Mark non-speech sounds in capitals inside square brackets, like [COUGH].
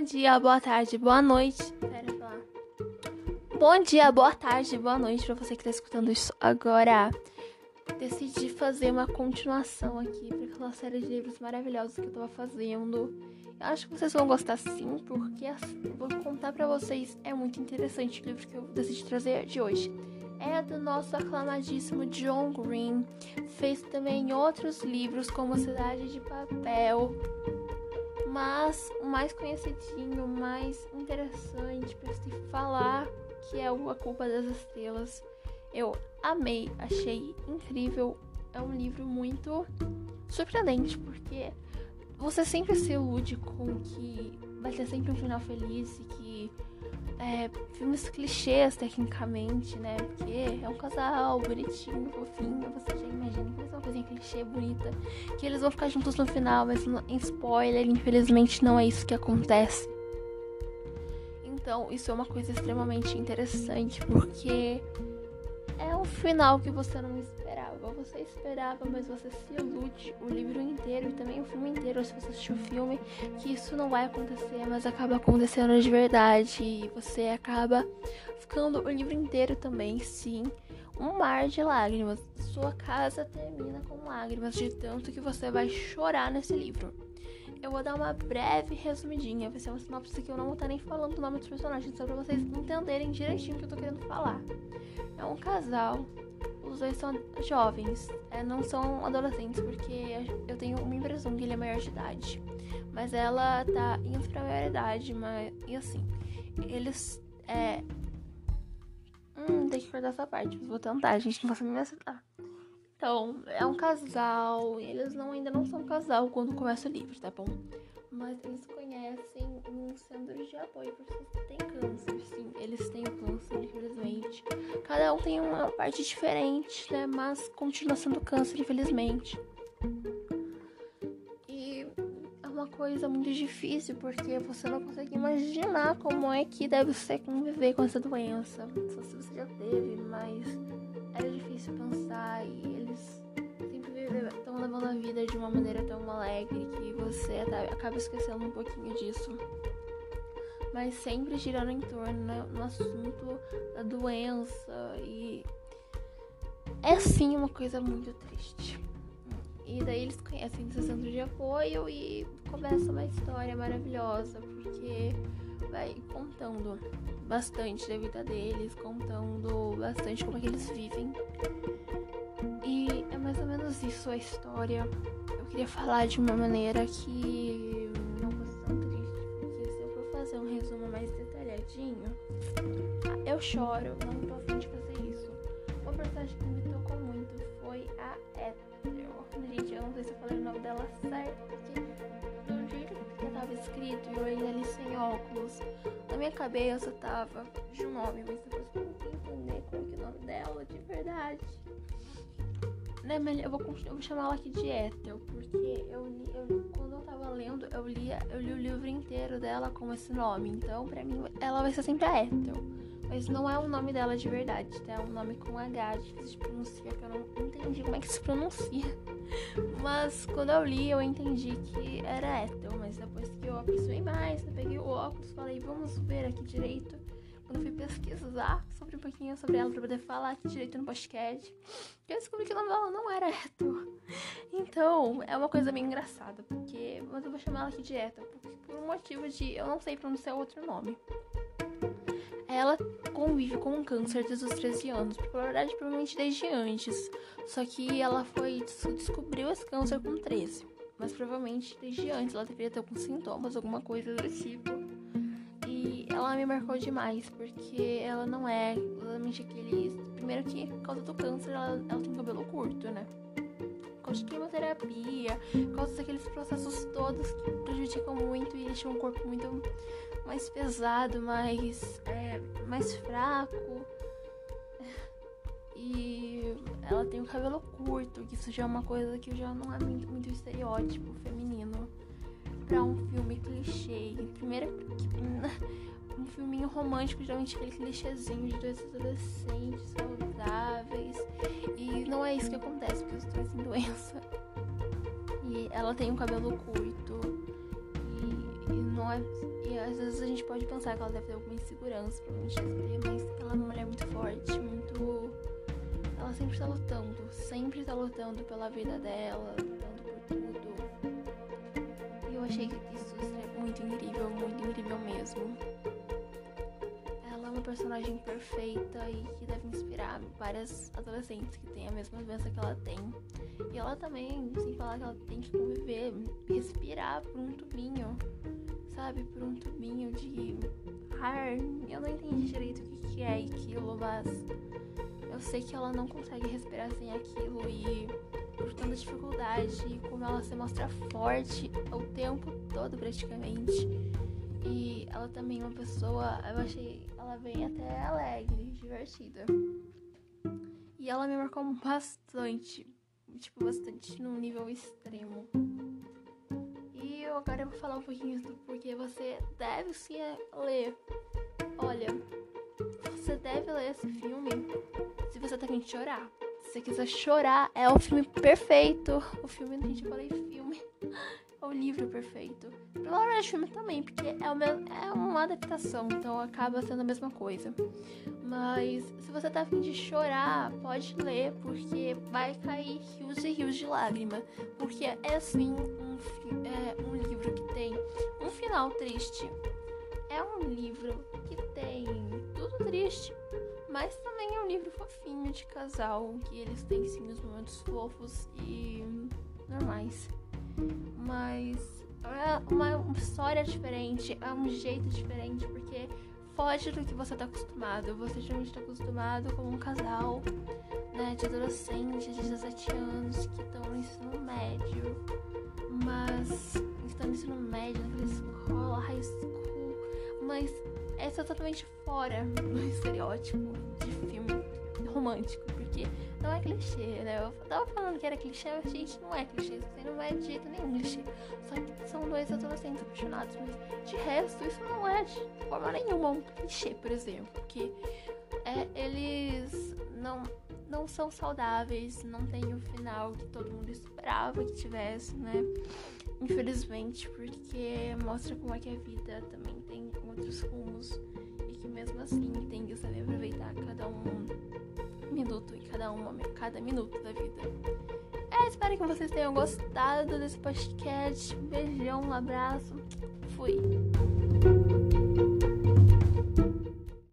Bom dia, boa tarde, boa noite. Pera lá. Bom dia, boa tarde, boa noite pra você que tá escutando isso agora. Decidi fazer uma continuação aqui para aquela série de livros maravilhosos que eu tava fazendo. Eu acho que vocês vão gostar sim, porque vou contar para vocês, é muito interessante o livro que eu decidi trazer de hoje. É do nosso aclamadíssimo John Green. Fez também outros livros como Cidade de Papel, mas o mais conhecidinho, o mais interessante para se falar, que é o A Culpa das Estrelas. Eu amei, achei incrível. É um livro muito surpreendente, porque você sempre se ilude com que vai ter sempre um final feliz e que é, filmes clichês tecnicamente, né? Porque é um casal bonitinho, fofinho, você bonita, que eles vão ficar juntos no final, mas em spoiler, infelizmente não é isso que acontece. Então, isso é uma coisa extremamente interessante, porque é um final que você não espera você esperava, mas você se ilude o livro inteiro e também o filme inteiro, se você assistir o filme, que isso não vai acontecer, mas acaba acontecendo de verdade. E você acaba ficando o livro inteiro também, sim, um mar de lágrimas. Sua casa termina com lágrimas de tanto que você vai chorar nesse livro. Eu vou dar uma breve resumidinha, vai ser uma sinopse que eu não vou estar nem falando o nome dos personagens, só pra vocês entenderem direitinho o que eu tô querendo falar. É um casal os dois são jovens, é, não são adolescentes, porque eu tenho uma impressão que ele é maior de idade. Mas ela tá indo pra maior idade, mas. E assim, eles. É... Hum, tem que cortar essa parte, vou tentar, a gente não vai me acertar. Então, é um casal, eles não, ainda não são casal quando começa o livro, tá bom? Mas eles conhecem um centro de apoio para pessoas que têm câncer, sim, eles têm câncer, infelizmente. Cada um tem uma parte diferente, né? Mas continua sendo câncer, infelizmente. Uma coisa muito difícil porque você não consegue imaginar como é que deve ser conviver com essa doença. Só se você já teve, mas é difícil pensar e eles sempre estão levando a vida de uma maneira tão alegre que você acaba esquecendo um pouquinho disso. Mas sempre girando em torno né, no assunto da doença e é sim uma coisa muito triste. E daí eles conhecem esse centro de apoio e começa uma história maravilhosa, porque vai contando bastante da vida deles, contando bastante como é que eles vivem. E é mais ou menos isso a história. Eu queria falar de uma maneira que não fosse tão triste, porque se eu for fazer um resumo mais detalhadinho, eu choro, personagem que me tocou muito foi a Ethel. Gente, eu não sei se eu falei o nome dela certo, porque do jeito que tava escrito, eu ainda ali sem óculos, na minha cabeça tava de um nome, mas depois eu não entender qual que é o nome dela de verdade né, eu vou, eu vou chamar ela aqui de Ethel, porque eu, li, eu quando eu tava lendo, eu lia, eu li o livro inteiro dela com esse nome. Então, pra mim, ela vai ser sempre a Ethel. Mas não é o nome dela de verdade, tá? É um nome com H, difícil de pronunciar, que eu não entendi como é que se pronuncia. [LAUGHS] Mas quando eu li, eu entendi que era Ethel. Mas depois que eu aproximei mais, eu peguei o óculos, falei, vamos ver aqui direito quando eu fui pesquisar sobre um pouquinho sobre ela pra poder falar aqui direito no podcast, eu descobri que o nome dela não era Eto. [LAUGHS] Então, é uma coisa meio engraçada, porque. Mas eu vou chamar ela aqui de Eto, porque por um motivo de eu não sei pronunciar outro nome. Ela convive com um câncer desde os 13 anos, na verdade, provavelmente desde antes. Só que ela foi descobriu esse câncer com 13. Mas provavelmente desde antes ela deveria ter alguns sintomas, alguma coisa do tipo ela me marcou demais, porque ela não é exatamente aquele. Primeiro que, por causa do câncer, ela, ela tem cabelo curto, né? De quimioterapia, por causa daqueles processos todos que prejudicam muito e deixam o corpo muito mais pesado, mais, é, mais fraco. E ela tem o cabelo curto, que isso já é uma coisa que já não é muito, muito estereótipo feminino para um filme clichê. Primeiro [LAUGHS] um filminho romântico, geralmente aquele clichêzinho de dois adolescentes saudáveis. E não é isso que acontece, porque os dois têm doença. E ela tem um cabelo curto. E, às vezes a gente pode pensar que ela deve ter alguma insegurança, provavelmente mas ela é uma mulher muito forte, muito. Ela sempre tá lutando, sempre tá lutando pela vida dela, lutando por tudo. E eu achei que isso é muito incrível, muito incrível mesmo. Personagem perfeita e que deve inspirar várias adolescentes que têm a mesma doença que ela tem. E ela também, sem falar que ela tem que conviver, respirar por um tubinho, sabe? Por um tubinho de ar. Eu não entendi direito o que, que é aquilo, mas eu sei que ela não consegue respirar sem aquilo e por tanta dificuldade e como ela se mostra forte o tempo todo praticamente. E ela também é uma pessoa, eu achei ela bem até alegre, divertida. E ela me marcou bastante, tipo, bastante num nível extremo. E eu agora vou falar um pouquinho do porquê você deve sim ler. Olha, você deve ler esse filme se você tá querendo chorar. Se você quiser chorar, é o filme perfeito. O filme, gente, eu falei filme. O livro perfeito. Provavelmente filme também, porque é, uma, é uma adaptação, então acaba sendo a mesma coisa. Mas se você tá afim de chorar, pode ler, porque vai cair rios e rios de lágrima. Porque é sim um, é, um livro que tem um final triste. É um livro que tem tudo triste, mas também é um livro fofinho de casal, que eles têm sim os momentos fofos e normais. Mas é uma história diferente, é um jeito diferente, porque foge do que você tá acostumado. Você geralmente tá acostumado com um casal, né, de adolescentes de 17 anos que estão no ensino médio, mas estão no ensino médio, naquela escola, high school, mas é totalmente fora do [LAUGHS] estereótipo de filme romântico, não é clichê, né? Eu tava falando que era clichê, mas gente, não é clichê, isso não é de jeito nenhum clichê. Só que são dois adolescentes apaixonados, mas de resto, isso não é de forma nenhuma um clichê, por exemplo, porque é, eles não, não são saudáveis, não tem o final que todo mundo esperava que tivesse, né? Infelizmente, porque mostra como é que a vida também tem outros rumos e que mesmo assim tem cada minuto da vida. É, espero que vocês tenham gostado desse podcast. Beijão, um abraço. Fui.